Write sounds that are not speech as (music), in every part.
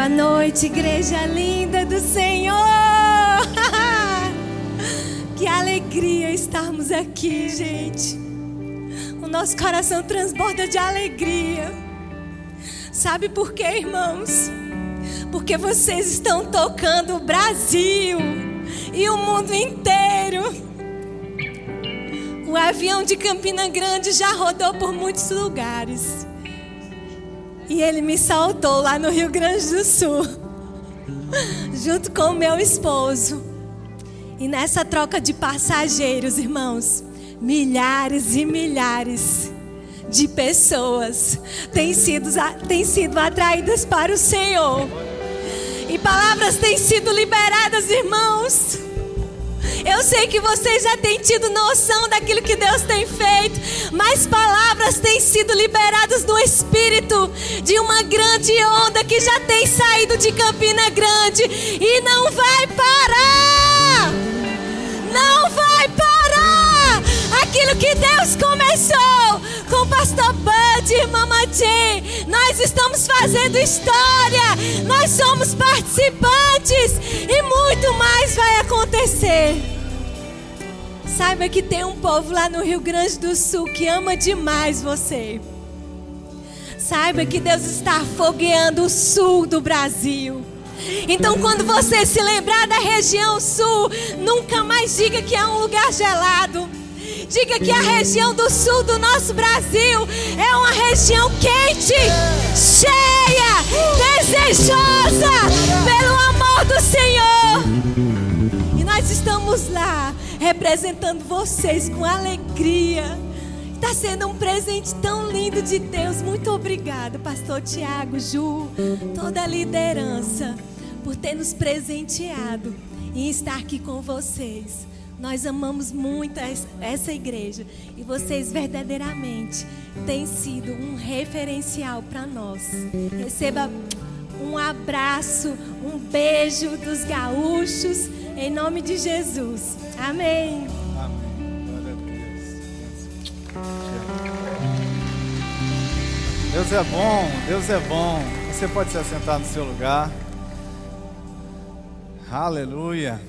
Boa noite, igreja linda do Senhor. (laughs) que alegria estarmos aqui, gente. O nosso coração transborda de alegria. Sabe por quê, irmãos? Porque vocês estão tocando o Brasil e o mundo inteiro. O avião de Campina Grande já rodou por muitos lugares. E ele me saltou lá no Rio Grande do Sul, (laughs) junto com o meu esposo. E nessa troca de passageiros, irmãos, milhares e milhares de pessoas têm sido, têm sido atraídas para o Senhor. E palavras têm sido liberadas, irmãos. Eu sei que vocês já têm tido noção daquilo que Deus tem feito, mas palavras têm sido liberadas no Espírito de uma grande onda que já tem saído de Campina Grande e não vai parar! Não vai parar! Aquilo que Deus começou com o pastor Bud e Mama Jane, nós estamos fazendo história, nós somos participantes e muito mais vai acontecer. Saiba que tem um povo lá no Rio Grande do Sul que ama demais você. Saiba que Deus está fogueando o sul do Brasil. Então, quando você se lembrar da região sul, nunca mais diga que é um lugar gelado. Diga que a região do sul do nosso Brasil é uma região quente, cheia, desejosa pelo amor do Senhor. E nós estamos lá representando vocês com alegria. Está sendo um presente tão lindo de Deus. Muito obrigada, Pastor Tiago, Ju, toda a liderança, por ter nos presenteado e estar aqui com vocês. Nós amamos muito essa igreja e vocês verdadeiramente têm sido um referencial para nós. Receba um abraço, um beijo dos gaúchos, em nome de Jesus. Amém. Amém. Deus. Deus é bom, Deus é bom. Você pode se assentar no seu lugar. Aleluia.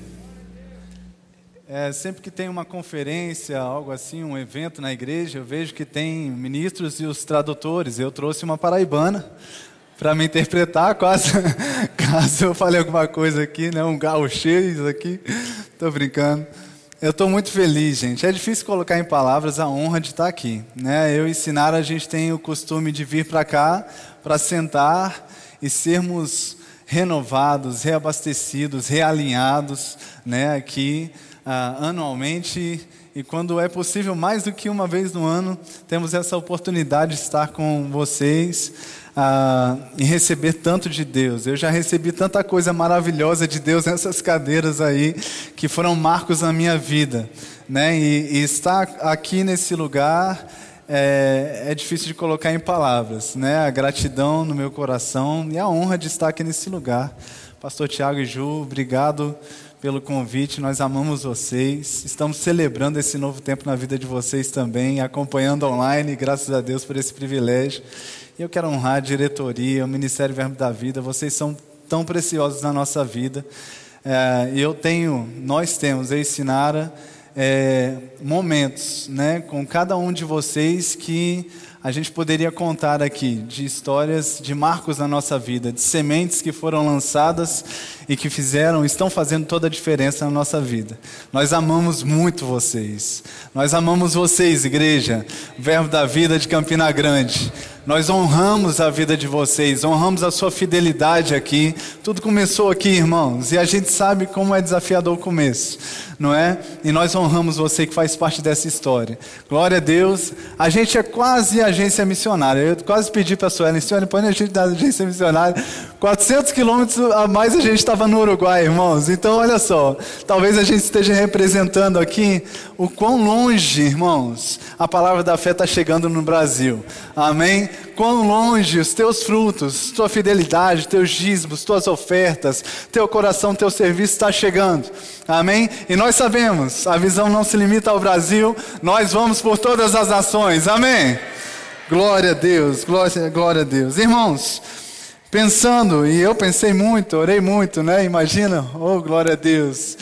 É, sempre que tem uma conferência, algo assim, um evento na igreja, eu vejo que tem ministros e os tradutores. Eu trouxe uma paraibana para me interpretar, quase, (laughs) caso eu falei alguma coisa aqui, né? um gauchês aqui. Estou brincando. Eu estou muito feliz, gente. É difícil colocar em palavras a honra de estar aqui. Né? Eu e Sinara, a gente tem o costume de vir para cá para sentar e sermos renovados, reabastecidos, realinhados né? aqui ah, anualmente. E quando é possível, mais do que uma vez no ano, temos essa oportunidade de estar com vocês ah, em receber tanto de Deus. Eu já recebi tanta coisa maravilhosa de Deus nessas cadeiras aí, que foram marcos na minha vida. Né? E, e estar aqui nesse lugar é, é, difícil de colocar em palavras. Né? A gratidão no meu coração e a honra de estar aqui nesse lugar. Pastor Tiago e Ju, obrigado pelo convite. Nós amamos vocês. Estamos celebrando esse novo tempo na vida de vocês também, acompanhando online. Graças a Deus por esse privilégio. E eu quero honrar a diretoria, o Ministério Verbo da Vida. Vocês são tão preciosos na nossa vida. É, eu tenho, nós temos, eu e Sinara, é, momentos né, com cada um de vocês que a gente poderia contar aqui de histórias de marcos na nossa vida, de sementes que foram lançadas e que fizeram, estão fazendo toda a diferença na nossa vida. Nós amamos muito vocês. Nós amamos vocês, igreja, Verbo da Vida de Campina Grande. Nós honramos a vida de vocês, honramos a sua fidelidade aqui. Tudo começou aqui, irmãos, e a gente sabe como é desafiador o começo, não é? E nós honramos você que faz parte dessa história. Glória a Deus. A gente é quase agência missionária. Eu quase pedi para a Suelen, Suelen, põe a gente da agência missionária. 400 quilômetros a mais a gente estava no Uruguai, irmãos. Então, olha só, talvez a gente esteja representando aqui o quão longe, irmãos, a palavra da fé está chegando no Brasil. Amém? Quão longe os teus frutos, tua fidelidade, teus dízimos, tuas ofertas, teu coração, teu serviço está chegando. Amém? E nós sabemos, a visão não se limita ao Brasil, nós vamos por todas as nações. Amém? Glória a Deus, glória, glória a Deus. Irmãos, pensando, e eu pensei muito, orei muito, né? Imagina, oh glória a Deus.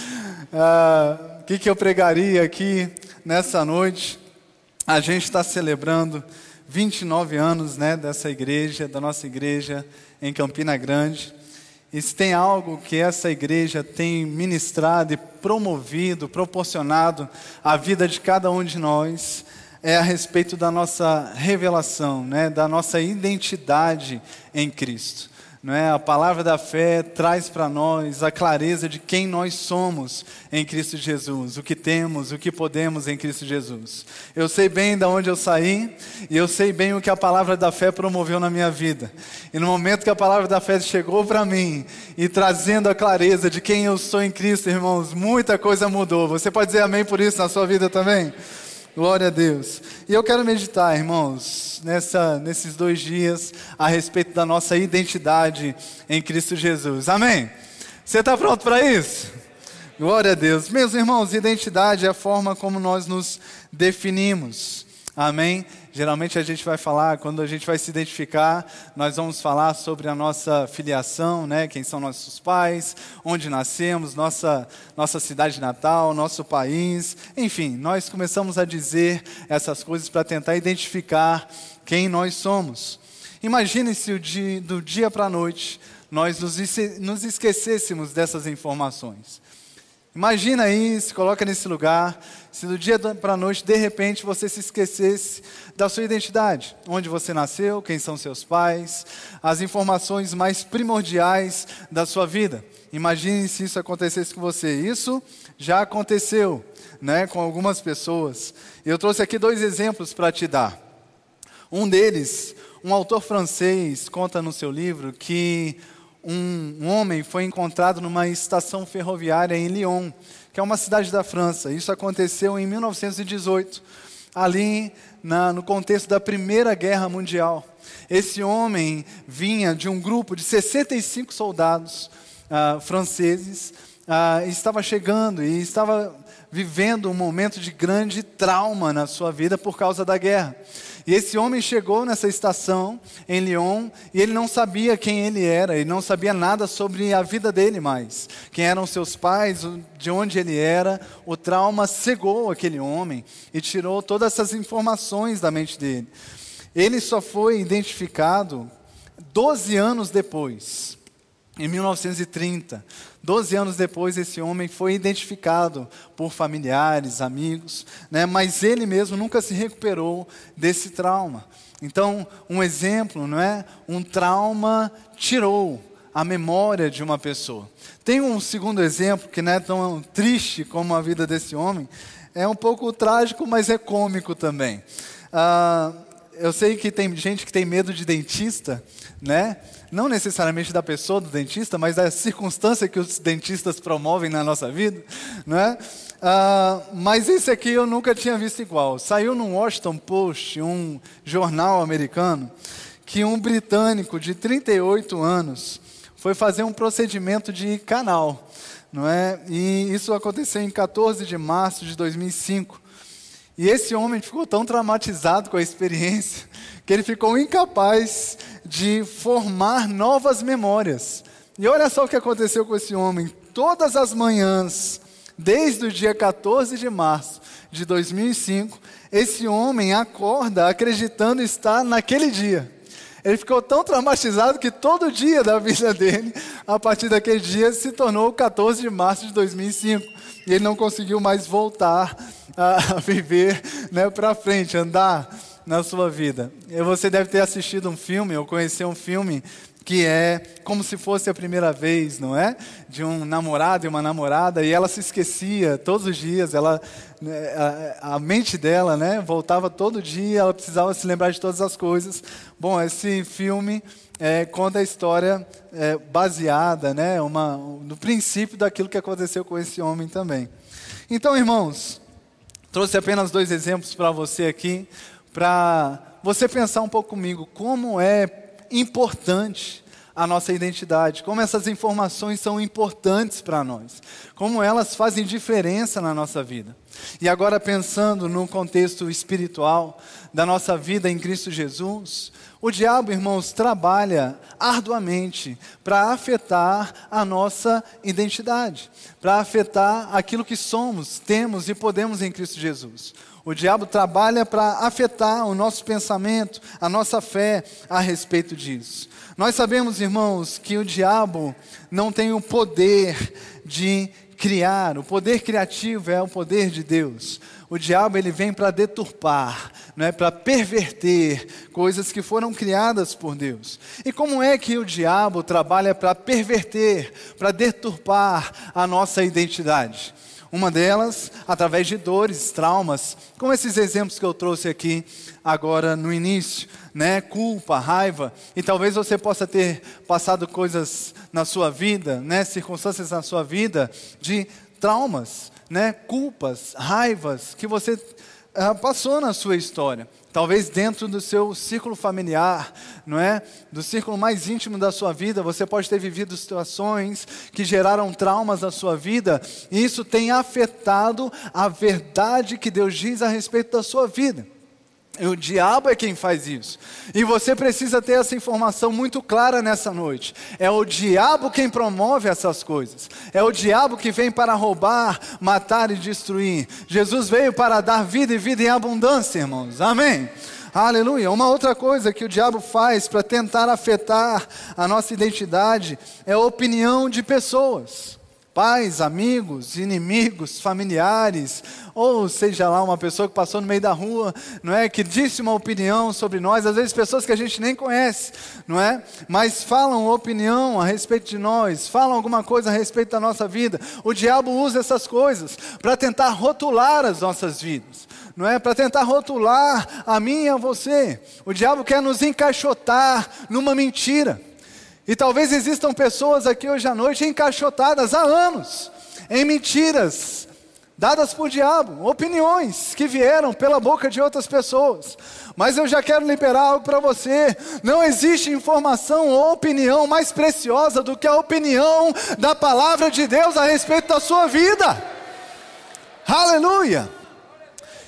Ah, o que, que eu pregaria aqui nessa noite? A gente está celebrando 29 anos né, dessa igreja, da nossa igreja em Campina Grande. E se tem algo que essa igreja tem ministrado e promovido, proporcionado à vida de cada um de nós, é a respeito da nossa revelação, né, da nossa identidade em Cristo. Não é? A palavra da fé traz para nós a clareza de quem nós somos em Cristo Jesus, o que temos, o que podemos em Cristo Jesus. Eu sei bem de onde eu saí e eu sei bem o que a palavra da fé promoveu na minha vida. E no momento que a palavra da fé chegou para mim e trazendo a clareza de quem eu sou em Cristo, irmãos, muita coisa mudou. Você pode dizer amém por isso na sua vida também? Glória a Deus. E eu quero meditar, irmãos, nessa, nesses dois dias, a respeito da nossa identidade em Cristo Jesus. Amém? Você está pronto para isso? Glória a Deus. Meus irmãos, identidade é a forma como nós nos definimos. Amém? Geralmente a gente vai falar, quando a gente vai se identificar, nós vamos falar sobre a nossa filiação, né? quem são nossos pais, onde nascemos, nossa, nossa cidade natal, nosso país. Enfim, nós começamos a dizer essas coisas para tentar identificar quem nós somos. Imagine se do dia para a noite nós nos, nos esquecêssemos dessas informações. Imagina aí, se coloca nesse lugar, se do dia para a noite, de repente, você se esquecesse da sua identidade, onde você nasceu, quem são seus pais, as informações mais primordiais da sua vida. Imagine se isso acontecesse com você. Isso já aconteceu, né, com algumas pessoas. Eu trouxe aqui dois exemplos para te dar. Um deles, um autor francês conta no seu livro que um, homem foi encontrado numa estação ferroviária em Lyon, que é uma cidade da França. Isso aconteceu em 1918, ali na, no contexto da Primeira Guerra Mundial. Esse homem vinha de um grupo de 65 soldados uh, franceses, uh, estava chegando e estava vivendo um momento de grande trauma na sua vida por causa da guerra. E esse homem chegou nessa estação em Lyon e ele não sabia quem ele era, ele não sabia nada sobre a vida dele mais. Quem eram seus pais, de onde ele era. O trauma cegou aquele homem e tirou todas essas informações da mente dele. Ele só foi identificado 12 anos depois, em 1930. Doze anos depois, esse homem foi identificado por familiares, amigos, né? mas ele mesmo nunca se recuperou desse trauma. Então, um exemplo, não é? Um trauma tirou a memória de uma pessoa. Tem um segundo exemplo que não é tão triste como a vida desse homem, é um pouco trágico, mas é cômico também. Ah, eu sei que tem gente que tem medo de dentista, né? Não necessariamente da pessoa do dentista, mas da circunstância que os dentistas promovem na nossa vida, né? Ah, mas esse aqui eu nunca tinha visto igual. Saiu no Washington Post, um jornal americano, que um britânico de 38 anos foi fazer um procedimento de canal, não é? E isso aconteceu em 14 de março de 2005. E esse homem ficou tão traumatizado com a experiência (laughs) que ele ficou incapaz de formar novas memórias. E olha só o que aconteceu com esse homem. Todas as manhãs, desde o dia 14 de março de 2005, esse homem acorda acreditando estar naquele dia. Ele ficou tão traumatizado que todo dia da vida dele, a partir daquele dia, se tornou o 14 de março de 2005. E ele não conseguiu mais voltar a viver né, para frente, andar na sua vida. E você deve ter assistido um filme, ou conheceu um filme que é como se fosse a primeira vez, não é? De um namorado e uma namorada, e ela se esquecia todos os dias, ela, né, a, mente dela né, voltava todo dia, ela precisava se lembrar de todas as coisas. Bom, esse filme é, conta a história é, baseada né, uma, no princípio daquilo que aconteceu com esse homem também. Então, irmãos, trouxe apenas dois exemplos para você aqui, para você pensar um pouco comigo como é importante a nossa identidade, como essas informações são importantes para nós, como elas fazem diferença na nossa vida. E agora, pensando no contexto espiritual da nossa vida em Cristo Jesus, o diabo, irmãos, trabalha arduamente para afetar a nossa identidade, para afetar aquilo que somos, temos e podemos em Cristo Jesus. O diabo trabalha para afetar o nosso pensamento, a nossa fé a respeito disso. Nós sabemos, irmãos, que o diabo não tem o poder de criar, o poder criativo é o poder de Deus. O diabo ele vem para deturpar, não é para perverter coisas que foram criadas por Deus. E como é que o diabo trabalha para perverter, para deturpar a nossa identidade? Uma delas, através de dores, traumas, como esses exemplos que eu trouxe aqui agora no início, né? Culpa, raiva, e talvez você possa ter passado coisas na sua vida, né? Circunstâncias na sua vida de traumas, né? Culpas, raivas que você uh, passou na sua história. Talvez dentro do seu círculo familiar, não é? Do círculo mais íntimo da sua vida, você pode ter vivido situações que geraram traumas na sua vida, e isso tem afetado a verdade que Deus diz a respeito da sua vida. O diabo é quem faz isso. E você precisa ter essa informação muito clara nessa noite. É o diabo quem promove essas coisas. É o diabo que vem para roubar, matar e destruir. Jesus veio para dar vida e vida em abundância, irmãos. Amém. Aleluia. Uma outra coisa que o diabo faz para tentar afetar a nossa identidade é a opinião de pessoas pais, amigos, inimigos, familiares, ou seja lá uma pessoa que passou no meio da rua, não é, que disse uma opinião sobre nós, às vezes pessoas que a gente nem conhece, não é? Mas falam opinião a respeito de nós, falam alguma coisa a respeito da nossa vida. O diabo usa essas coisas para tentar rotular as nossas vidas. Não é para tentar rotular a mim e a você. O diabo quer nos encaixotar numa mentira. E talvez existam pessoas aqui hoje à noite encaixotadas há anos em mentiras dadas por diabo, opiniões que vieram pela boca de outras pessoas. Mas eu já quero liberar algo para você. Não existe informação ou opinião mais preciosa do que a opinião da palavra de Deus a respeito da sua vida. Aleluia!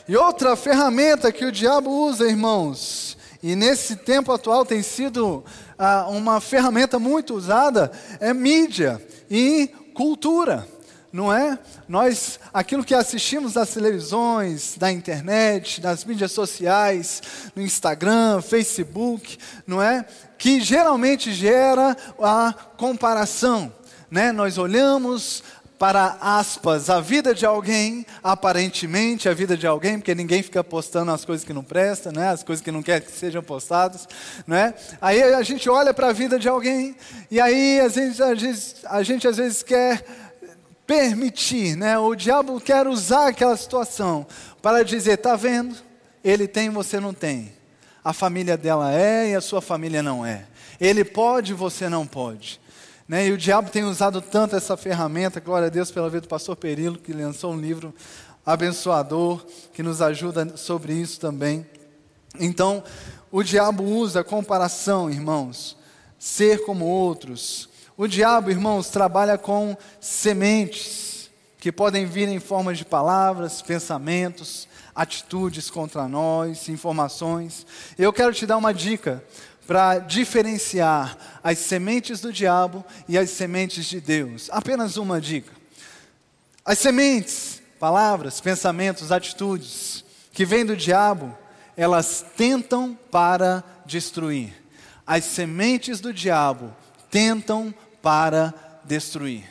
E outra ferramenta que o diabo usa, irmãos, e nesse tempo atual tem sido ah, uma ferramenta muito usada é mídia e cultura, não é? Nós, aquilo que assistimos das televisões, da internet, das mídias sociais, no Instagram, Facebook, não é? Que geralmente gera a comparação, né? Nós olhamos para aspas, a vida de alguém, aparentemente a vida de alguém, porque ninguém fica postando as coisas que não prestam, né? as coisas que não quer que sejam postadas. Né? Aí a gente olha para a vida de alguém, e aí a gente, a gente, a gente às vezes quer permitir, né? o diabo quer usar aquela situação para dizer: está vendo? Ele tem, você não tem. A família dela é e a sua família não é. Ele pode, você não pode. Né? E o diabo tem usado tanto essa ferramenta, glória a Deus pela vida do pastor Perilo, que lançou um livro abençoador, que nos ajuda sobre isso também. Então, o diabo usa a comparação, irmãos, ser como outros. O diabo, irmãos, trabalha com sementes que podem vir em forma de palavras, pensamentos, atitudes contra nós, informações. Eu quero te dar uma dica para diferenciar as sementes do diabo e as sementes de Deus. Apenas uma dica. As sementes, palavras, pensamentos, atitudes que vêm do diabo, elas tentam para destruir. As sementes do diabo tentam para destruir.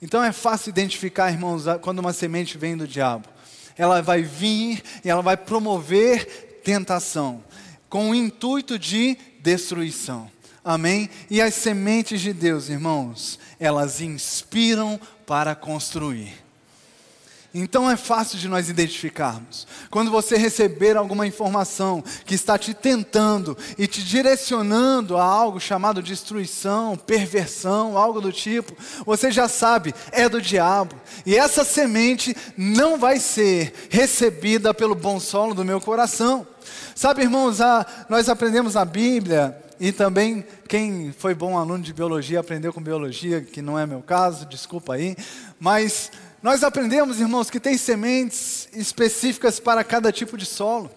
Então é fácil identificar, irmãos, quando uma semente vem do diabo. Ela vai vir e ela vai promover tentação, com o intuito de destruição. Amém? E as sementes de Deus, irmãos, elas inspiram para construir. Então é fácil de nós identificarmos. Quando você receber alguma informação que está te tentando e te direcionando a algo chamado destruição, perversão, algo do tipo, você já sabe, é do diabo. E essa semente não vai ser recebida pelo bom solo do meu coração. Sabe, irmãos, a, nós aprendemos na Bíblia e também quem foi bom aluno de biologia aprendeu com biologia, que não é meu caso, desculpa aí. Mas nós aprendemos, irmãos, que tem sementes específicas para cada tipo de solo.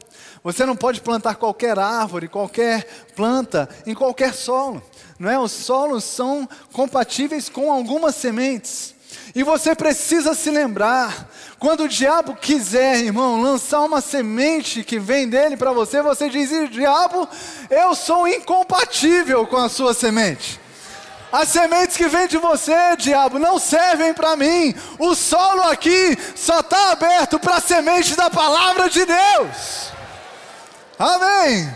Você não pode plantar qualquer árvore, qualquer planta em qualquer solo. Não é? Os solos são compatíveis com algumas sementes. E você precisa se lembrar, quando o diabo quiser, irmão, lançar uma semente que vem dele para você, você diz: diabo, eu sou incompatível com a sua semente. As sementes que vêm de você, diabo, não servem para mim. O solo aqui só está aberto para a semente da palavra de Deus. Amém.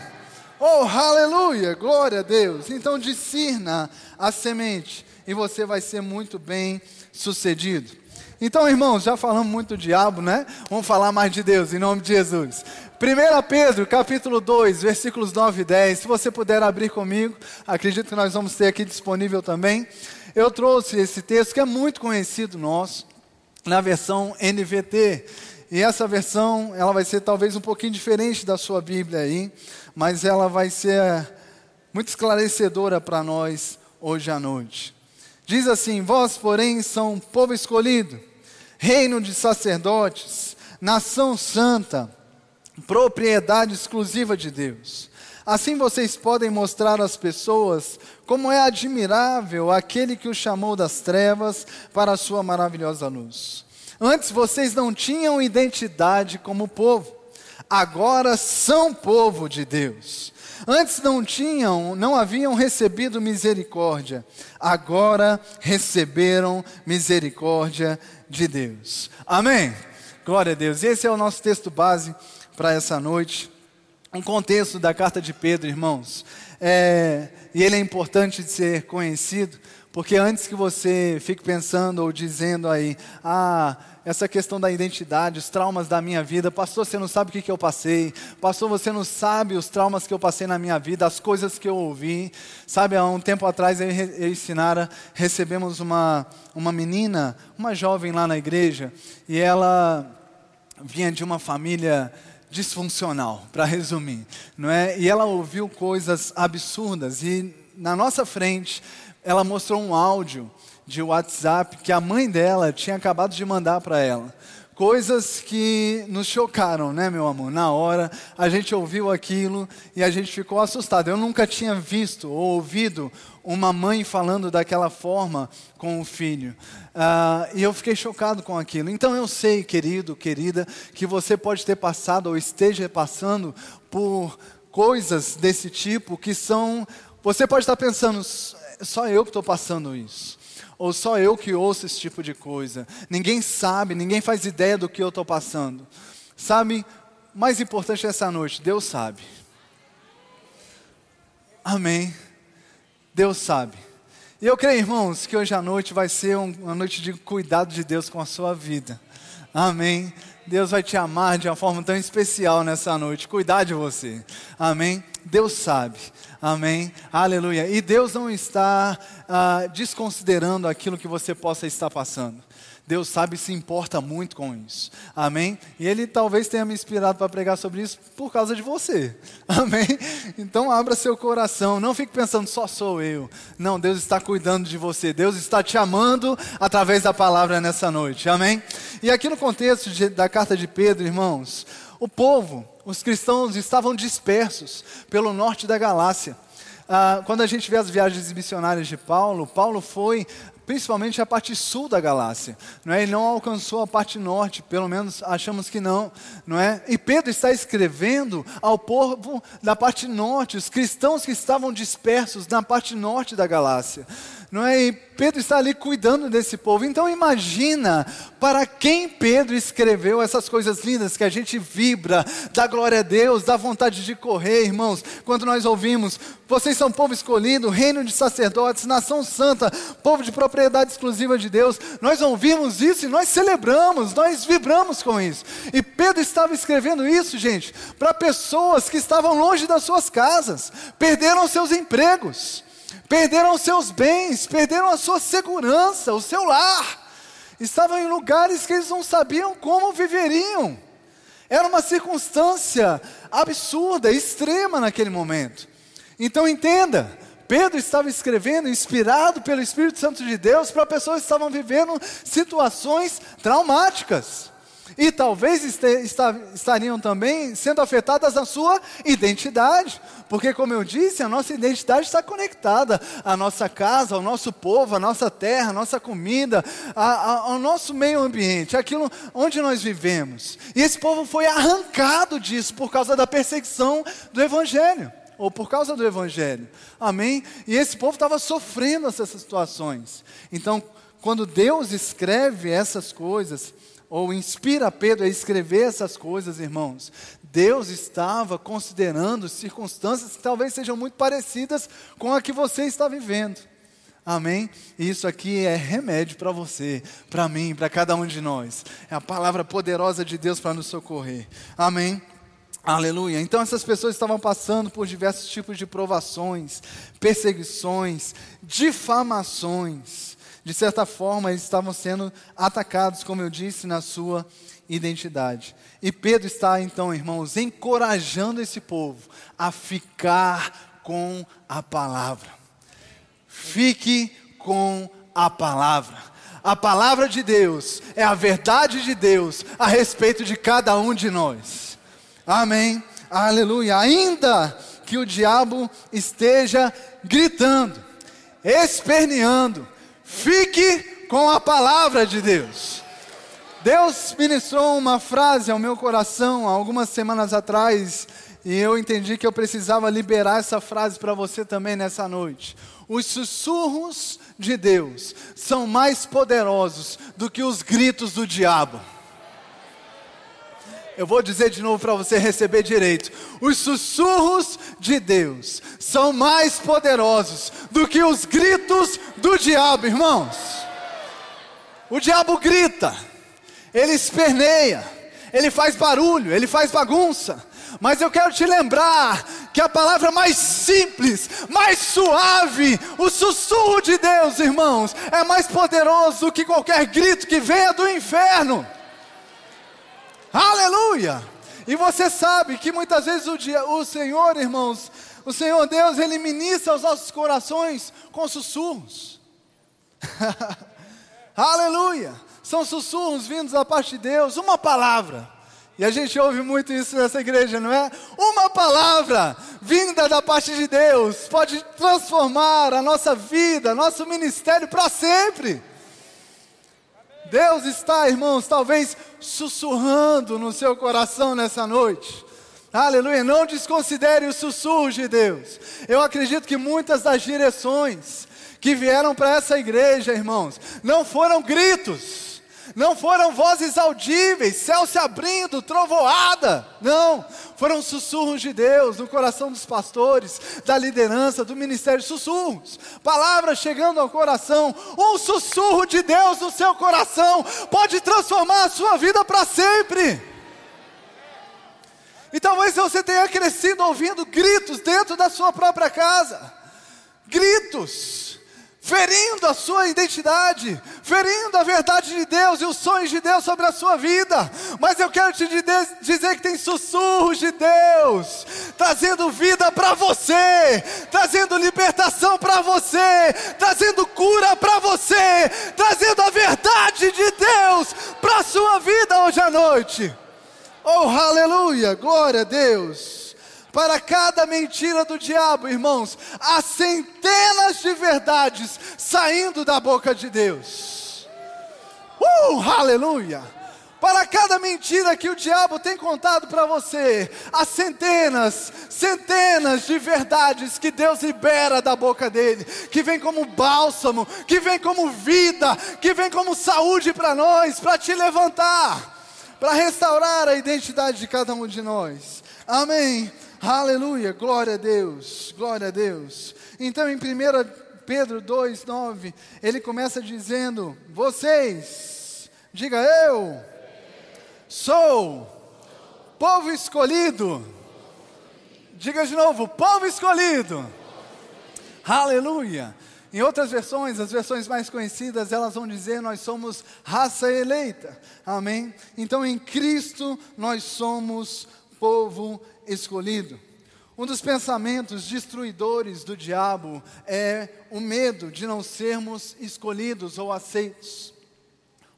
Oh, aleluia, glória a Deus. Então discirna a semente e você vai ser muito bem sucedido. Então, irmãos, já falamos muito do diabo, né? Vamos falar mais de Deus, em nome de Jesus. 1 Pedro, capítulo 2, versículos 9 e 10. Se você puder abrir comigo, acredito que nós vamos ter aqui disponível também. Eu trouxe esse texto que é muito conhecido nosso, na versão NVT. E essa versão, ela vai ser talvez um pouquinho diferente da sua Bíblia aí, mas ela vai ser muito esclarecedora para nós hoje à noite. Diz assim: Vós, porém, são povo escolhido, reino de sacerdotes, nação santa, propriedade exclusiva de Deus. Assim vocês podem mostrar às pessoas como é admirável aquele que os chamou das trevas para a sua maravilhosa luz. Antes vocês não tinham identidade como povo, agora são povo de Deus. Antes não tinham, não haviam recebido misericórdia, agora receberam misericórdia de Deus. Amém? Glória a Deus. Esse é o nosso texto base para essa noite. Um contexto da carta de Pedro, irmãos. É, e ele é importante de ser conhecido, porque antes que você fique pensando ou dizendo aí, ah, essa questão da identidade, os traumas da minha vida. Pastor, você não sabe o que, que eu passei. Pastor, você não sabe os traumas que eu passei na minha vida, as coisas que eu ouvi. Sabe, há um tempo atrás eu e Sinara recebemos uma, uma menina, uma jovem lá na igreja, e ela vinha de uma família disfuncional, para resumir, não é? E ela ouviu coisas absurdas e na nossa frente ela mostrou um áudio de WhatsApp que a mãe dela tinha acabado de mandar para ela. Coisas que nos chocaram, né, meu amor? Na hora, a gente ouviu aquilo e a gente ficou assustado. Eu nunca tinha visto ou ouvido uma mãe falando daquela forma com o filho. Uh, e eu fiquei chocado com aquilo. Então eu sei, querido, querida, que você pode ter passado ou esteja passando por coisas desse tipo que são. Você pode estar pensando, só eu que estou passando isso ou só eu que ouço esse tipo de coisa. Ninguém sabe, ninguém faz ideia do que eu estou passando. Sabe, mais importante essa noite, Deus sabe. Amém. Deus sabe. E eu creio, irmãos, que hoje à noite vai ser uma noite de cuidado de Deus com a sua vida. Amém. Deus vai te amar de uma forma tão especial nessa noite, cuidar de você. Amém. Deus sabe. Amém. Aleluia. E Deus não está ah, desconsiderando aquilo que você possa estar passando. Deus sabe e se importa muito com isso. Amém? E Ele talvez tenha me inspirado para pregar sobre isso por causa de você. (laughs) Amém? Então abra seu coração. Não fique pensando, só sou eu. Não, Deus está cuidando de você. Deus está te amando através da palavra nessa noite. Amém? E aqui no contexto de, da carta de Pedro, irmãos, o povo os cristãos estavam dispersos pelo norte da Galácia. Ah, quando a gente vê as viagens missionárias de Paulo, Paulo foi principalmente a parte sul da Galácia, não é? Ele não alcançou a parte norte, pelo menos achamos que não, não é? E Pedro está escrevendo ao povo da parte norte, os cristãos que estavam dispersos na parte norte da Galácia não é? E Pedro está ali cuidando desse povo. Então imagina para quem Pedro escreveu essas coisas lindas que a gente vibra, dá glória a Deus, dá vontade de correr, irmãos. Quando nós ouvimos, vocês são povo escolhido, reino de sacerdotes, nação santa, povo de propriedade exclusiva de Deus. Nós ouvimos isso e nós celebramos, nós vibramos com isso. E Pedro estava escrevendo isso, gente, para pessoas que estavam longe das suas casas, perderam seus empregos perderam seus bens, perderam a sua segurança, o seu lar, estavam em lugares que eles não sabiam como viveriam. Era uma circunstância absurda, extrema naquele momento. Então entenda, Pedro estava escrevendo, inspirado pelo Espírito Santo de Deus, para pessoas que estavam vivendo situações traumáticas. E talvez estariam também sendo afetadas na sua identidade. Porque, como eu disse, a nossa identidade está conectada à nossa casa, ao nosso povo, à nossa terra, à nossa comida, a, a, ao nosso meio ambiente, aquilo onde nós vivemos. E esse povo foi arrancado disso por causa da perseguição do Evangelho ou por causa do Evangelho. Amém? E esse povo estava sofrendo essas situações. Então, quando Deus escreve essas coisas, ou inspira Pedro a escrever essas coisas, irmãos, Deus estava considerando circunstâncias que talvez sejam muito parecidas com a que você está vivendo. Amém? Isso aqui é remédio para você, para mim, para cada um de nós. É a palavra poderosa de Deus para nos socorrer. Amém? Aleluia. Então essas pessoas estavam passando por diversos tipos de provações, perseguições, difamações. De certa forma, eles estavam sendo atacados, como eu disse, na sua identidade. E Pedro está, então, irmãos, encorajando esse povo a ficar com a palavra. Fique com a palavra. A palavra de Deus é a verdade de Deus a respeito de cada um de nós. Amém. Aleluia. Ainda que o diabo esteja gritando, esperneando, fique com a palavra de Deus. Deus ministrou uma frase ao meu coração algumas semanas atrás e eu entendi que eu precisava liberar essa frase para você também nessa noite. Os sussurros de Deus são mais poderosos do que os gritos do diabo. Eu vou dizer de novo para você receber direito. Os sussurros de Deus são mais poderosos do que os gritos do diabo, irmãos. O diabo grita, ele esperneia, ele faz barulho, ele faz bagunça. Mas eu quero te lembrar que a palavra mais simples, mais suave, o sussurro de Deus, irmãos, é mais poderoso do que qualquer grito que venha do inferno. Aleluia! E você sabe que muitas vezes o, dia, o Senhor, irmãos, o Senhor Deus, Ele ministra os nossos corações com sussurros. (laughs) Aleluia! São sussurros vindos da parte de Deus, uma palavra. E a gente ouve muito isso nessa igreja, não é? Uma palavra vinda da parte de Deus pode transformar a nossa vida, nosso ministério para sempre. Deus está, irmãos, talvez sussurrando no seu coração nessa noite. Aleluia, não desconsidere os sussurros de Deus. Eu acredito que muitas das direções que vieram para essa igreja, irmãos, não foram gritos não foram vozes audíveis, céu se abrindo, trovoada. Não, foram sussurros de Deus no coração dos pastores, da liderança, do ministério. Sussurros, palavras chegando ao coração. Um sussurro de Deus no seu coração pode transformar a sua vida para sempre. E talvez você tenha crescido ouvindo gritos dentro da sua própria casa. Gritos ferindo a sua identidade, ferindo a verdade de Deus e os sonhos de Deus sobre a sua vida. Mas eu quero te dizer que tem sussurros de Deus, trazendo vida para você, trazendo libertação para você, trazendo cura para você, trazendo a verdade de Deus para a sua vida hoje à noite. Oh, aleluia, glória a Deus. Para cada mentira do diabo, irmãos, há centenas de verdades saindo da boca de Deus. Uh, aleluia! Para cada mentira que o diabo tem contado para você, há centenas, centenas de verdades que Deus libera da boca dele, que vem como bálsamo, que vem como vida, que vem como saúde para nós, para te levantar, para restaurar a identidade de cada um de nós. Amém. Aleluia, glória a Deus, glória a Deus. Então em 1 Pedro 2, 9, ele começa dizendo: Vocês, diga eu, sou povo escolhido. Diga de novo, povo escolhido. Aleluia. Em outras versões, as versões mais conhecidas, elas vão dizer: nós somos raça eleita. Amém? Então em Cristo nós somos povo escolhido. Um dos pensamentos destruidores do diabo é o medo de não sermos escolhidos ou aceitos.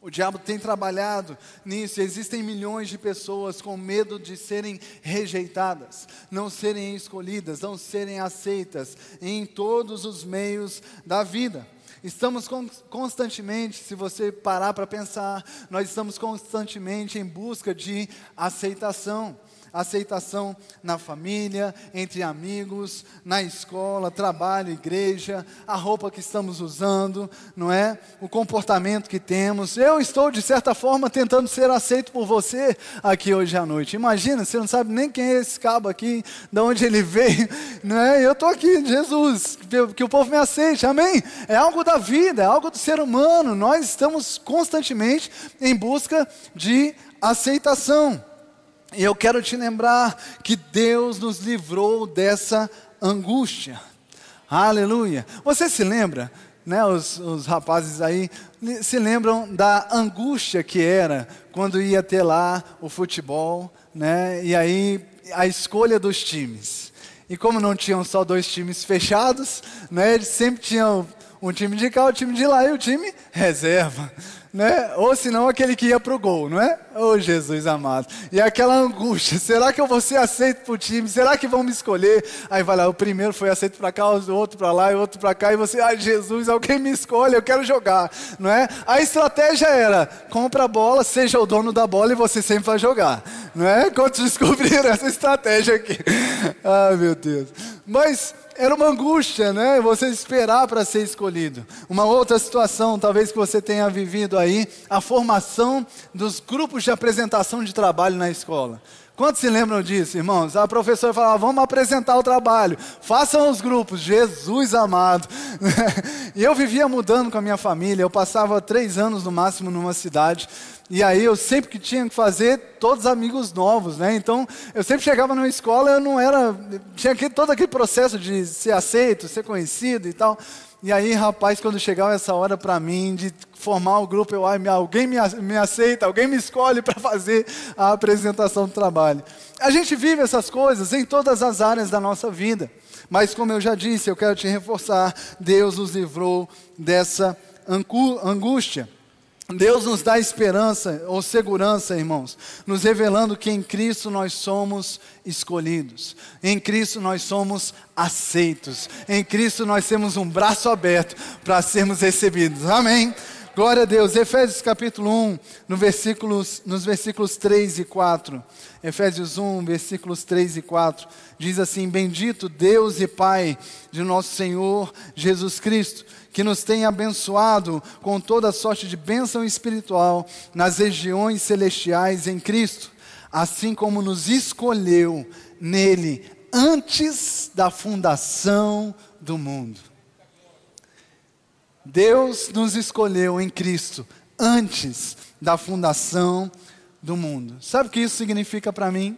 O diabo tem trabalhado nisso. Existem milhões de pessoas com medo de serem rejeitadas, não serem escolhidas, não serem aceitas em todos os meios da vida. Estamos constantemente, se você parar para pensar, nós estamos constantemente em busca de aceitação aceitação na família, entre amigos, na escola, trabalho, igreja, a roupa que estamos usando, não é? O comportamento que temos. Eu estou, de certa forma, tentando ser aceito por você aqui hoje à noite. Imagina, você não sabe nem quem é esse cabo aqui, de onde ele (laughs) veio, não é? Eu estou aqui, Jesus, que o povo me aceite, amém? É algo da vida, é algo do ser humano. Nós estamos constantemente em busca de aceitação. E eu quero te lembrar que Deus nos livrou dessa angústia. Aleluia. Você se lembra, né, os, os rapazes aí, se lembram da angústia que era quando ia ter lá o futebol, né, e aí a escolha dos times. E como não tinham só dois times fechados, né, eles sempre tinham um time de cá, o um time de lá e o time reserva né? Ou senão aquele que ia para o gol, não é? Oh Jesus amado. E aquela angústia, será que eu vou ser aceito para o time? Será que vão me escolher? Aí vai lá, o primeiro foi aceito para cá, o outro para lá, e outro para cá, e você, ai Jesus, alguém me escolhe, eu quero jogar, não é? A estratégia era, compra a bola, seja o dono da bola e você sempre vai jogar, não é? Quantos (laughs) descobriram essa estratégia aqui? Ai meu Deus. Mas era uma angústia, né? Você esperar para ser escolhido. Uma outra situação, talvez que você tenha vivido aí, a formação dos grupos de apresentação de trabalho na escola. Quantos se lembram disso, irmãos? A professora falava: vamos apresentar o trabalho, façam os grupos, Jesus amado. (laughs) e eu vivia mudando com a minha família, eu passava três anos no máximo numa cidade, e aí eu sempre que tinha que fazer, todos amigos novos, né? Então eu sempre chegava numa escola, eu não era. Tinha todo aquele processo de ser aceito, ser conhecido e tal. E aí, rapaz, quando chegava essa hora para mim de formar o grupo, eu, ai, alguém me, me aceita, alguém me escolhe para fazer a apresentação do trabalho. A gente vive essas coisas em todas as áreas da nossa vida. Mas, como eu já disse, eu quero te reforçar: Deus nos livrou dessa angústia. Deus nos dá esperança ou segurança, irmãos, nos revelando que em Cristo nós somos escolhidos, em Cristo nós somos aceitos, em Cristo nós temos um braço aberto para sermos recebidos. Amém? Glória a Deus. Efésios capítulo 1, no versículos, nos versículos 3 e 4. Efésios 1, versículos 3 e 4. Diz assim: Bendito Deus e Pai de nosso Senhor Jesus Cristo que nos tem abençoado com toda sorte de bênção espiritual nas regiões celestiais em Cristo, assim como nos escolheu nele antes da fundação do mundo. Deus nos escolheu em Cristo antes da fundação do mundo. Sabe o que isso significa para mim?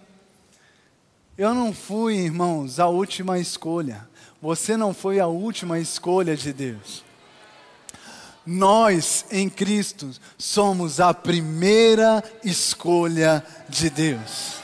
Eu não fui, irmãos, a última escolha. Você não foi a última escolha de Deus. Nós em Cristo somos a primeira escolha de Deus.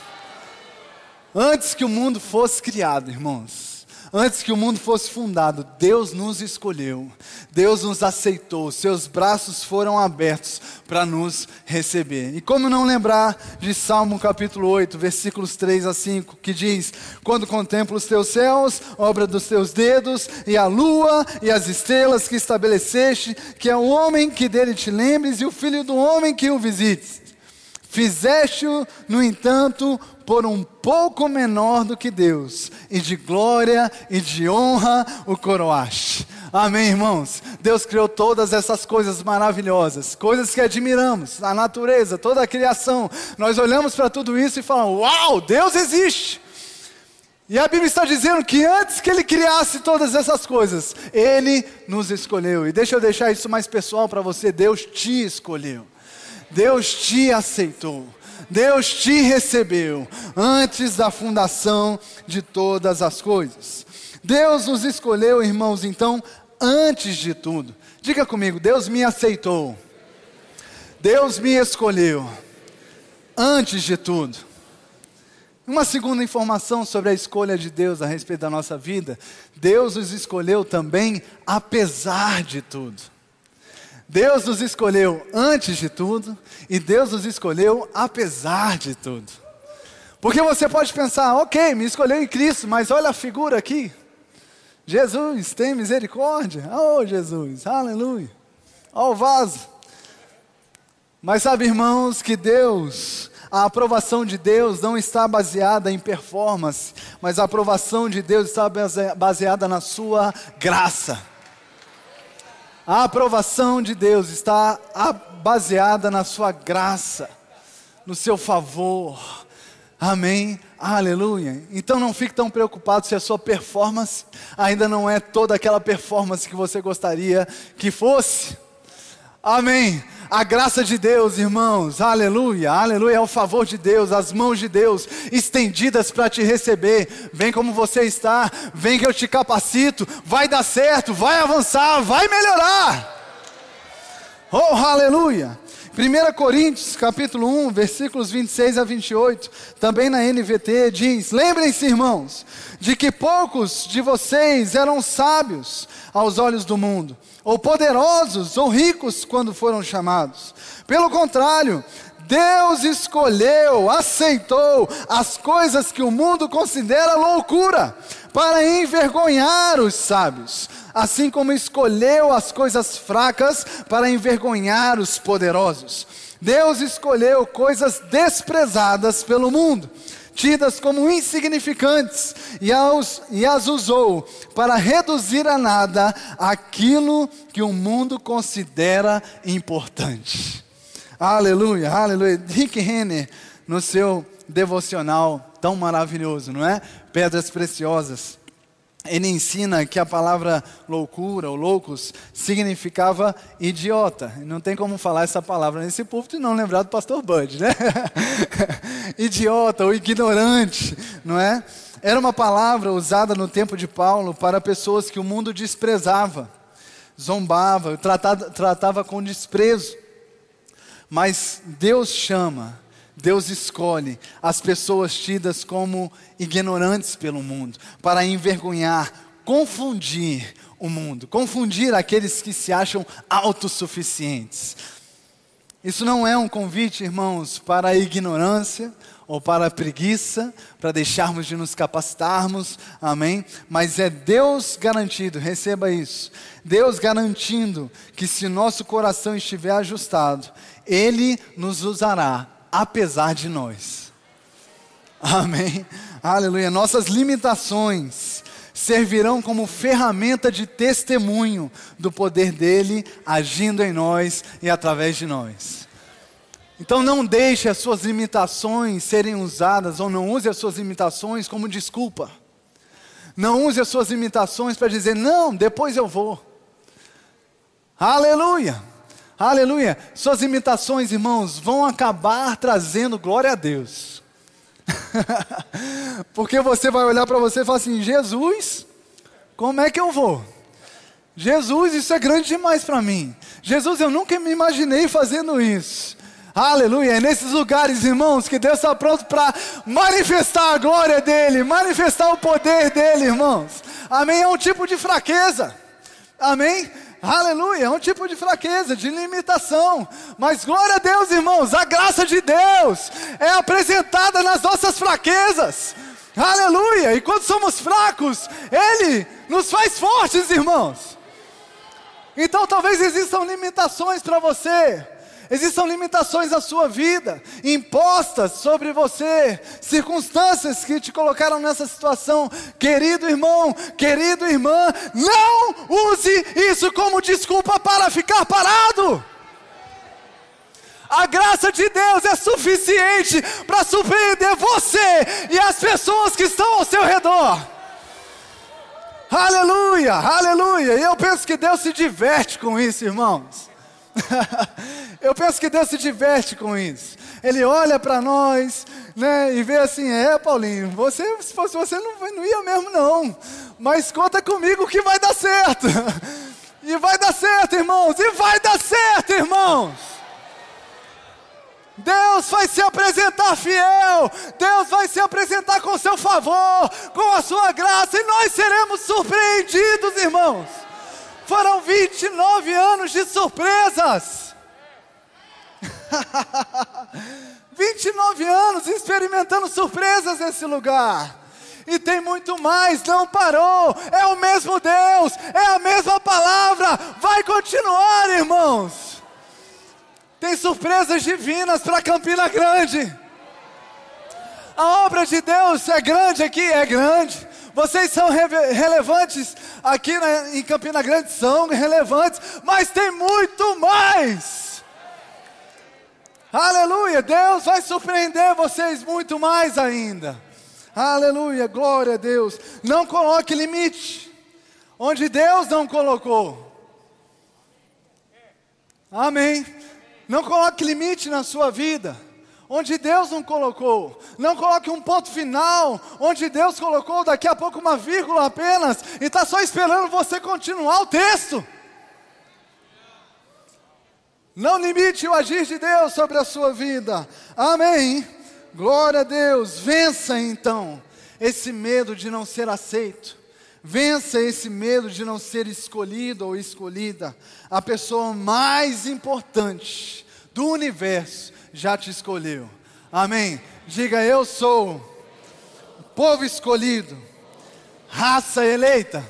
Antes que o mundo fosse criado, irmãos, Antes que o mundo fosse fundado, Deus nos escolheu, Deus nos aceitou, seus braços foram abertos para nos receber. E como não lembrar de Salmo capítulo 8, versículos 3 a 5, que diz: Quando contemplo os teus céus, obra dos teus dedos, e a lua e as estrelas que estabeleceste, que é o homem que dele te lembres e o filho do homem que o visites. Fizeste-o, no entanto, por um pouco menor do que Deus, e de glória e de honra o coroaste. Amém, irmãos? Deus criou todas essas coisas maravilhosas, coisas que admiramos, a natureza, toda a criação. Nós olhamos para tudo isso e falamos: Uau, Deus existe! E a Bíblia está dizendo que antes que Ele criasse todas essas coisas, Ele nos escolheu. E deixa eu deixar isso mais pessoal para você: Deus te escolheu, Deus te aceitou. Deus te recebeu antes da fundação de todas as coisas. Deus nos escolheu, irmãos, então, antes de tudo. Diga comigo: Deus me aceitou. Deus me escolheu antes de tudo. Uma segunda informação sobre a escolha de Deus a respeito da nossa vida: Deus nos escolheu também apesar de tudo. Deus nos escolheu antes de tudo e Deus nos escolheu apesar de tudo. Porque você pode pensar, ok, me escolheu em Cristo, mas olha a figura aqui. Jesus, tem misericórdia. Oh, Jesus, aleluia. Oh, o vaso. Mas sabe, irmãos, que Deus a aprovação de Deus não está baseada em performance, mas a aprovação de Deus está baseada na sua graça. A aprovação de Deus está baseada na sua graça, no seu favor. Amém. Aleluia. Então não fique tão preocupado se a sua performance ainda não é toda aquela performance que você gostaria que fosse. Amém. A graça de Deus, irmãos, aleluia, aleluia, é o favor de Deus, as mãos de Deus estendidas para te receber. Vem como você está, vem que eu te capacito, vai dar certo, vai avançar, vai melhorar. Oh, aleluia. 1 Coríntios, capítulo 1, versículos 26 a 28, também na NVT diz: Lembrem-se, irmãos, de que poucos de vocês eram sábios aos olhos do mundo ou poderosos, ou ricos quando foram chamados. Pelo contrário, Deus escolheu, aceitou as coisas que o mundo considera loucura, para envergonhar os sábios, assim como escolheu as coisas fracas para envergonhar os poderosos. Deus escolheu coisas desprezadas pelo mundo tidas como insignificantes, e as, e as usou para reduzir a nada aquilo que o mundo considera importante. Aleluia, aleluia. Rick Renner, no seu devocional tão maravilhoso, não é? Pedras preciosas ele ensina que a palavra loucura ou loucos significava idiota. Não tem como falar essa palavra nesse púlpito e não lembrar do pastor Bud, né? (laughs) idiota ou ignorante, não é? Era uma palavra usada no tempo de Paulo para pessoas que o mundo desprezava, zombava, tratava, tratava com desprezo. Mas Deus chama Deus escolhe as pessoas tidas como ignorantes pelo mundo para envergonhar, confundir o mundo, confundir aqueles que se acham autossuficientes. Isso não é um convite, irmãos, para a ignorância ou para a preguiça, para deixarmos de nos capacitarmos, amém? Mas é Deus garantido, receba isso. Deus garantindo que se nosso coração estiver ajustado, Ele nos usará apesar de nós. Amém. Aleluia. Nossas limitações servirão como ferramenta de testemunho do poder dele agindo em nós e através de nós. Então não deixe as suas limitações serem usadas ou não use as suas limitações como desculpa. Não use as suas limitações para dizer não, depois eu vou. Aleluia. Aleluia. Suas imitações, irmãos, vão acabar trazendo glória a Deus. (laughs) Porque você vai olhar para você e falar assim: Jesus, como é que eu vou? Jesus, isso é grande demais para mim. Jesus, eu nunca me imaginei fazendo isso. Aleluia. É nesses lugares, irmãos, que Deus está pronto para manifestar a glória dEle, manifestar o poder dEle, irmãos. Amém? É um tipo de fraqueza. Amém? Aleluia, é um tipo de fraqueza, de limitação. Mas glória a Deus, irmãos, a graça de Deus é apresentada nas nossas fraquezas. Aleluia, e quando somos fracos, Ele nos faz fortes, irmãos. Então talvez existam limitações para você, Existam limitações na sua vida, impostas sobre você, circunstâncias que te colocaram nessa situação. Querido irmão, querido irmã, não use isso como desculpa para ficar parado. A graça de Deus é suficiente para surpreender você e as pessoas que estão ao seu redor. Aleluia, aleluia. E eu penso que Deus se diverte com isso, irmãos. (laughs) Eu penso que Deus se diverte com isso. Ele olha para nós, né, e vê assim: é, Paulinho, você, se fosse você, não, não ia mesmo, não. Mas conta comigo que vai dar certo. (laughs) E vai dar certo, irmãos, e vai dar certo, irmãos. Deus vai se apresentar fiel, Deus vai se apresentar com seu favor, com a sua graça, e nós seremos surpreendidos, irmãos. Foram 29 anos de surpresas. (laughs) 29 anos experimentando surpresas nesse lugar. E tem muito mais, não parou. É o mesmo Deus, é a mesma palavra. Vai continuar, irmãos. Tem surpresas divinas para Campina Grande. A obra de Deus é grande aqui, é grande. Vocês são relevantes aqui na, em Campina Grande, são relevantes, mas tem muito mais. Aleluia, Deus vai surpreender vocês muito mais ainda. Aleluia, glória a Deus. Não coloque limite onde Deus não colocou. Amém. Não coloque limite na sua vida, onde Deus não colocou. Não coloque um ponto final, onde Deus colocou daqui a pouco uma vírgula apenas, e está só esperando você continuar o texto. Não limite o agir de Deus sobre a sua vida. Amém. Glória a Deus. Vença então esse medo de não ser aceito. Vença esse medo de não ser escolhido ou escolhida. A pessoa mais importante do universo já te escolheu. Amém. Diga eu sou povo escolhido, raça eleita.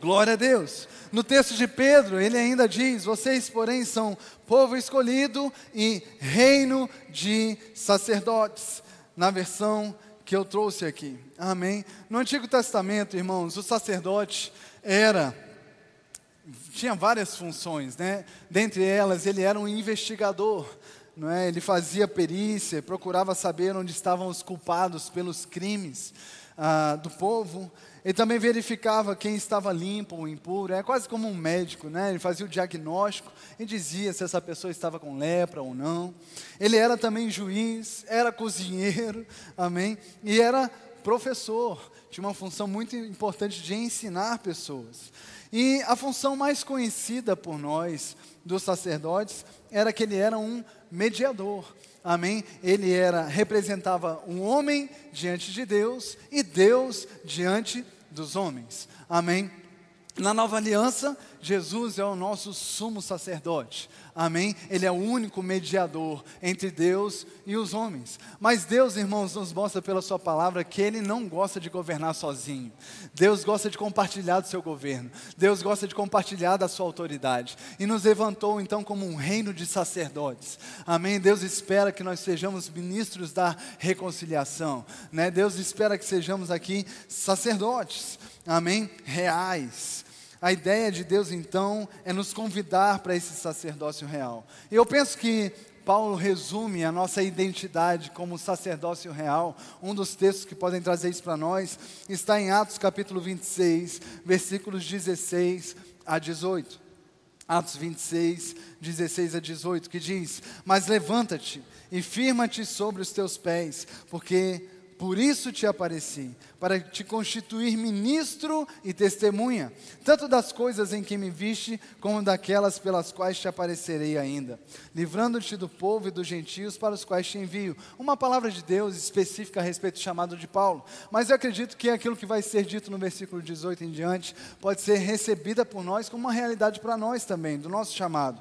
Glória a Deus. No texto de Pedro, ele ainda diz: Vocês, porém, são povo escolhido e reino de sacerdotes. Na versão que eu trouxe aqui. Amém. No Antigo Testamento, irmãos, o sacerdote era tinha várias funções, né? Dentre elas, ele era um investigador, não é? Ele fazia perícia, procurava saber onde estavam os culpados pelos crimes ah, do povo. Ele também verificava quem estava limpo ou impuro. É quase como um médico, né? Ele fazia o diagnóstico e dizia se essa pessoa estava com lepra ou não. Ele era também juiz, era cozinheiro, amém? E era professor. Tinha uma função muito importante de ensinar pessoas. E a função mais conhecida por nós dos sacerdotes era que ele era um mediador. Amém? Ele era representava um homem diante de Deus e Deus diante dos homens. Amém? Na nova aliança, Jesus é o nosso sumo sacerdote. Amém? Ele é o único mediador entre Deus e os homens. Mas Deus, irmãos, nos mostra pela Sua palavra que Ele não gosta de governar sozinho. Deus gosta de compartilhar do seu governo. Deus gosta de compartilhar da sua autoridade. E nos levantou então como um reino de sacerdotes. Amém? Deus espera que nós sejamos ministros da reconciliação. Né? Deus espera que sejamos aqui sacerdotes. Amém? Reais. A ideia de Deus, então, é nos convidar para esse sacerdócio real. E eu penso que Paulo resume a nossa identidade como sacerdócio real. Um dos textos que podem trazer isso para nós está em Atos capítulo 26, versículos 16 a 18. Atos 26, 16 a 18, que diz: Mas levanta-te e firma-te sobre os teus pés, porque por isso te apareci, para te constituir ministro e testemunha, tanto das coisas em que me viste, como daquelas pelas quais te aparecerei ainda, livrando-te do povo e dos gentios para os quais te envio. Uma palavra de Deus específica a respeito do chamado de Paulo, mas eu acredito que aquilo que vai ser dito no versículo 18 em diante pode ser recebida por nós como uma realidade para nós também, do nosso chamado.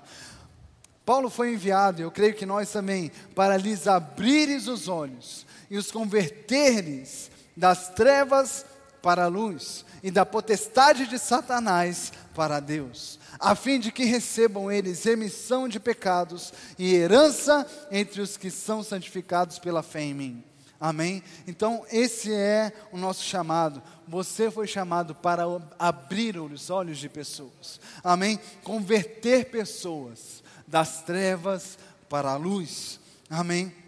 Paulo foi enviado, eu creio que nós também, para lhes abrires os olhos e os converteres das trevas para a luz e da potestade de Satanás para Deus, a fim de que recebam eles remissão de pecados e herança entre os que são santificados pela fé em mim. Amém? Então, esse é o nosso chamado. Você foi chamado para abrir os olhos de pessoas. Amém? Converter pessoas das trevas para a luz. Amém?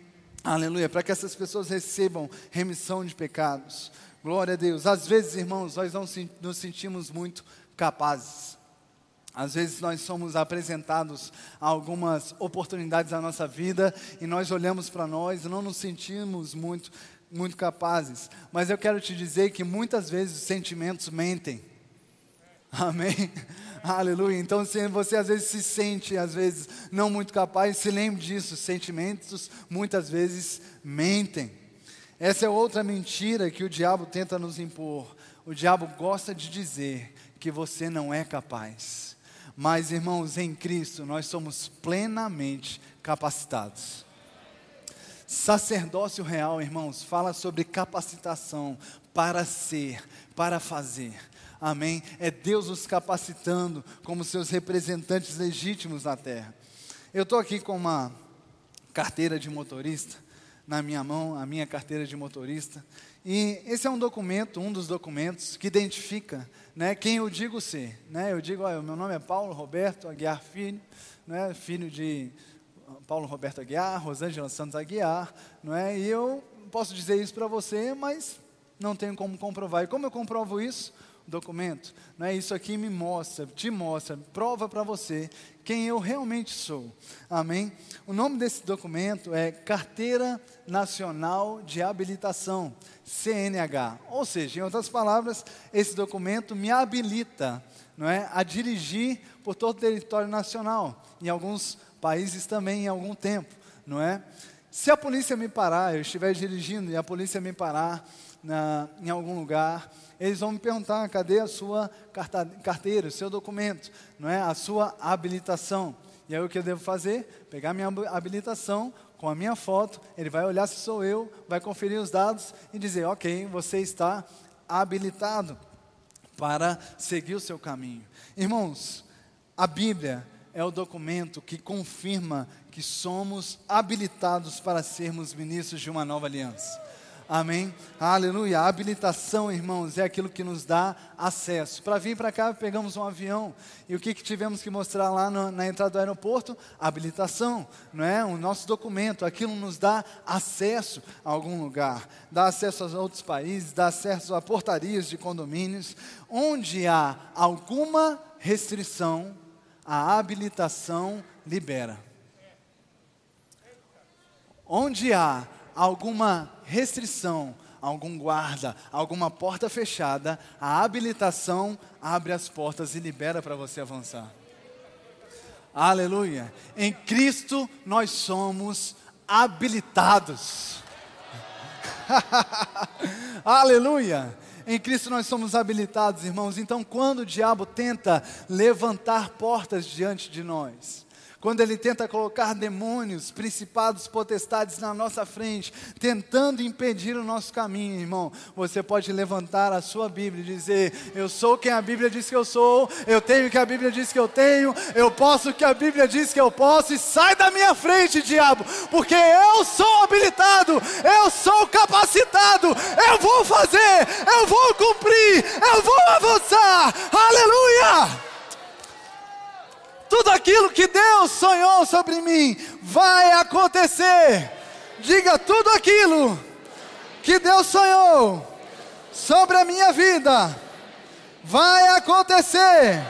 Aleluia, para que essas pessoas recebam remissão de pecados. Glória a Deus. Às vezes, irmãos, nós não nos sentimos muito capazes. Às vezes nós somos apresentados a algumas oportunidades na nossa vida e nós olhamos para nós e não nos sentimos muito, muito capazes. Mas eu quero te dizer que muitas vezes os sentimentos mentem. Amém? Aleluia. Então, se você às vezes se sente, às vezes, não muito capaz, se lembre disso. Sentimentos muitas vezes mentem. Essa é outra mentira que o diabo tenta nos impor. O diabo gosta de dizer que você não é capaz. Mas, irmãos, em Cristo nós somos plenamente capacitados. Sacerdócio real, irmãos, fala sobre capacitação para ser, para fazer. Amém? É Deus nos capacitando como seus representantes legítimos na terra. Eu estou aqui com uma carteira de motorista na minha mão, a minha carteira de motorista. E esse é um documento, um dos documentos que identifica né, quem eu digo ser. Né? Eu digo, olha, meu nome é Paulo Roberto Aguiar Filho, né, filho de Paulo Roberto Aguiar, Rosângela Santos Aguiar, não é? E eu posso dizer isso para você, mas não tenho como comprovar. E como eu comprovo isso? Documento. Não é isso aqui me mostra, te mostra, prova para você quem eu realmente sou. Amém? O nome desse documento é Carteira Nacional de Habilitação, CNH. Ou seja, em outras palavras, esse documento me habilita, não é, a dirigir por todo o território nacional, em alguns países também em algum tempo, não é? Se a polícia me parar, eu estiver dirigindo e a polícia me parar na, em algum lugar, eles vão me perguntar: cadê a sua carteira, o seu documento, não é? A sua habilitação. E aí o que eu devo fazer? Pegar minha habilitação com a minha foto, ele vai olhar se sou eu, vai conferir os dados e dizer: ok, você está habilitado para seguir o seu caminho. Irmãos, a Bíblia é o documento que confirma que somos habilitados para sermos ministros de uma nova aliança. Amém? Aleluia. A habilitação, irmãos, é aquilo que nos dá acesso. Para vir para cá, pegamos um avião. E o que, que tivemos que mostrar lá no, na entrada do aeroporto? habilitação, não é? O nosso documento. Aquilo nos dá acesso a algum lugar. Dá acesso a outros países, dá acesso a portarias de condomínios. Onde há alguma restrição, a habilitação libera. Onde há alguma restrição, algum guarda, alguma porta fechada, a habilitação abre as portas e libera para você avançar. Aleluia. Em Cristo nós somos habilitados. (laughs) Aleluia. Em Cristo nós somos habilitados, irmãos. Então, quando o diabo tenta levantar portas diante de nós, quando ele tenta colocar demônios, principados, potestades na nossa frente, tentando impedir o nosso caminho, irmão, você pode levantar a sua Bíblia e dizer: Eu sou quem a Bíblia diz que eu sou, eu tenho o que a Bíblia diz que eu tenho, eu posso o que a Bíblia diz que eu posso, e sai da minha frente, diabo, porque eu sou habilitado, eu sou capacitado, eu vou fazer, eu vou cumprir, eu vou avançar, aleluia! Tudo aquilo que Deus sonhou sobre mim vai acontecer. Diga tudo aquilo que Deus sonhou sobre a minha vida vai acontecer.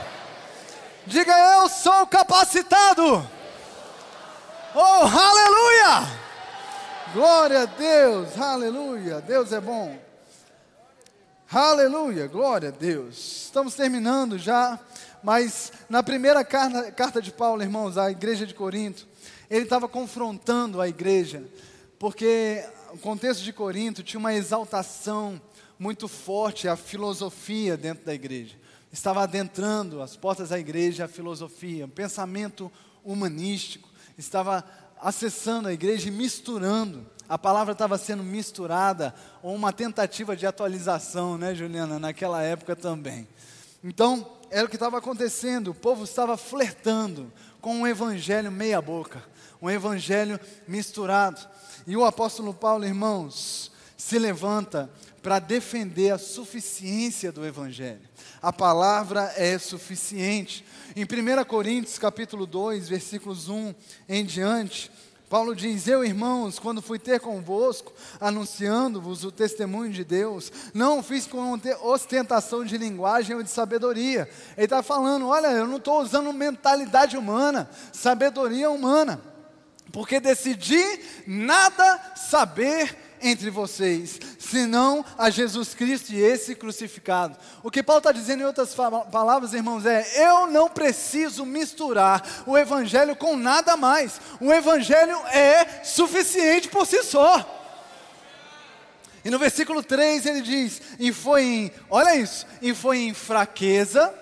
Diga eu sou capacitado. Oh, aleluia! Glória a Deus, aleluia. Deus é bom. Aleluia, glória a Deus. Estamos terminando já. Mas na primeira carta, carta de Paulo, irmãos, à igreja de Corinto, ele estava confrontando a igreja, porque o contexto de Corinto tinha uma exaltação muito forte à filosofia dentro da igreja. Estava adentrando as portas da igreja a filosofia, um pensamento humanístico. Estava acessando a igreja e misturando. A palavra estava sendo misturada, ou uma tentativa de atualização, né, Juliana, naquela época também. Então, era o que estava acontecendo, o povo estava flertando com um evangelho meia-boca, um evangelho misturado. E o apóstolo Paulo, irmãos, se levanta para defender a suficiência do evangelho. A palavra é suficiente. Em 1 Coríntios, capítulo 2, versículos 1 em diante, Paulo diz: Eu, irmãos, quando fui ter convosco, anunciando-vos o testemunho de Deus, não fiz com ostentação de linguagem ou de sabedoria. Ele está falando: Olha, eu não estou usando mentalidade humana, sabedoria humana, porque decidi nada saber entre vocês, senão a Jesus Cristo e esse crucificado. O que Paulo está dizendo em outras palavras, irmãos, é: eu não preciso misturar o Evangelho com nada mais. O Evangelho é suficiente por si só. E no versículo 3 ele diz: E foi em, olha isso, e foi em fraqueza,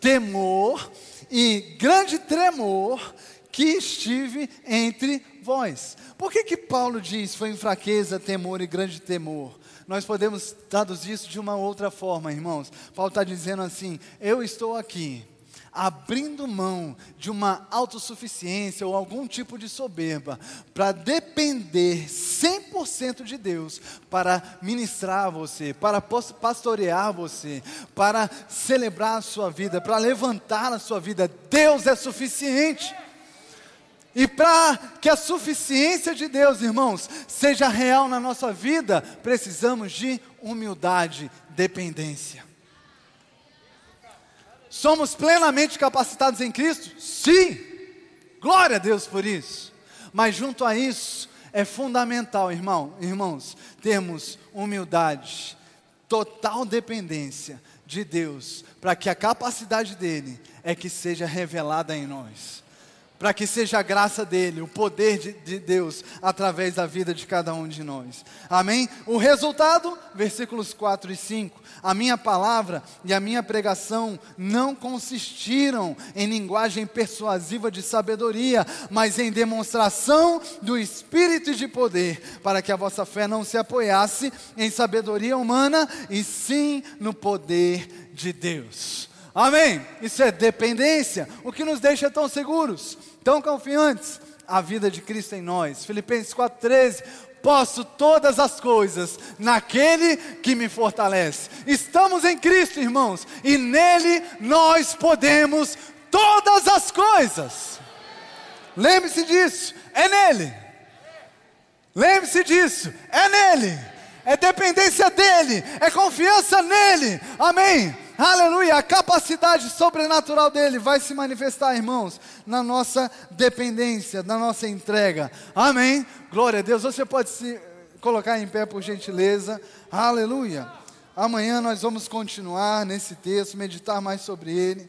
temor e grande tremor que estive entre vós. Por que que Paulo diz foi em fraqueza, temor e grande temor? Nós podemos traduzir isso de uma outra forma, irmãos. Paulo está dizendo assim: Eu estou aqui abrindo mão de uma autossuficiência ou algum tipo de soberba, para depender 100% de Deus, para ministrar você, para pastorear você, para celebrar a sua vida, para levantar a sua vida. Deus é suficiente. E para que a suficiência de Deus, irmãos, seja real na nossa vida, precisamos de humildade, dependência. Somos plenamente capacitados em Cristo? Sim! Glória a Deus por isso. Mas junto a isso, é fundamental, irmão, irmãos, termos humildade, total dependência de Deus, para que a capacidade dele é que seja revelada em nós para que seja a graça dele, o poder de, de, Deus através da vida de cada um de nós. Amém? O resultado, versículos 4 e 5. A minha palavra e a minha pregação não consistiram em linguagem persuasiva de sabedoria, mas em demonstração do espírito e de poder, para que a vossa fé não se apoiasse em sabedoria humana, e sim no poder de Deus. Amém? Isso é dependência, o que nos deixa tão seguros, tão confiantes. A vida de Cristo em nós. Filipenses 4,13. Posso todas as coisas naquele que me fortalece. Estamos em Cristo, irmãos, e nele nós podemos todas as coisas. Lembre-se disso, é nele. Lembre-se disso, é nele. É dependência dele, é confiança nele. Amém. Aleluia, a capacidade sobrenatural dele vai se manifestar, irmãos, na nossa dependência, na nossa entrega. Amém. Glória a Deus. Você pode se colocar em pé por gentileza. Aleluia. Amanhã nós vamos continuar nesse texto, meditar mais sobre ele.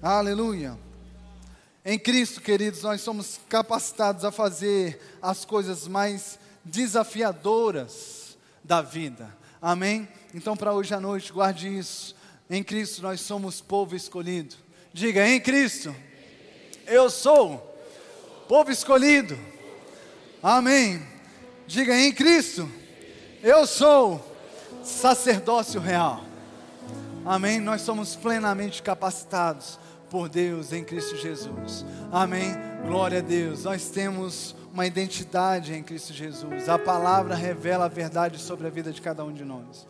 Aleluia. Em Cristo, queridos, nós somos capacitados a fazer as coisas mais desafiadoras da vida. Amém? Então, para hoje à noite, guarde isso. Em Cristo nós somos povo escolhido. Diga, em Cristo, eu sou povo escolhido. Amém. Diga, em Cristo, eu sou sacerdócio real. Amém. Nós somos plenamente capacitados por Deus em Cristo Jesus. Amém. Glória a Deus. Nós temos uma identidade em Cristo Jesus. A palavra revela a verdade sobre a vida de cada um de nós.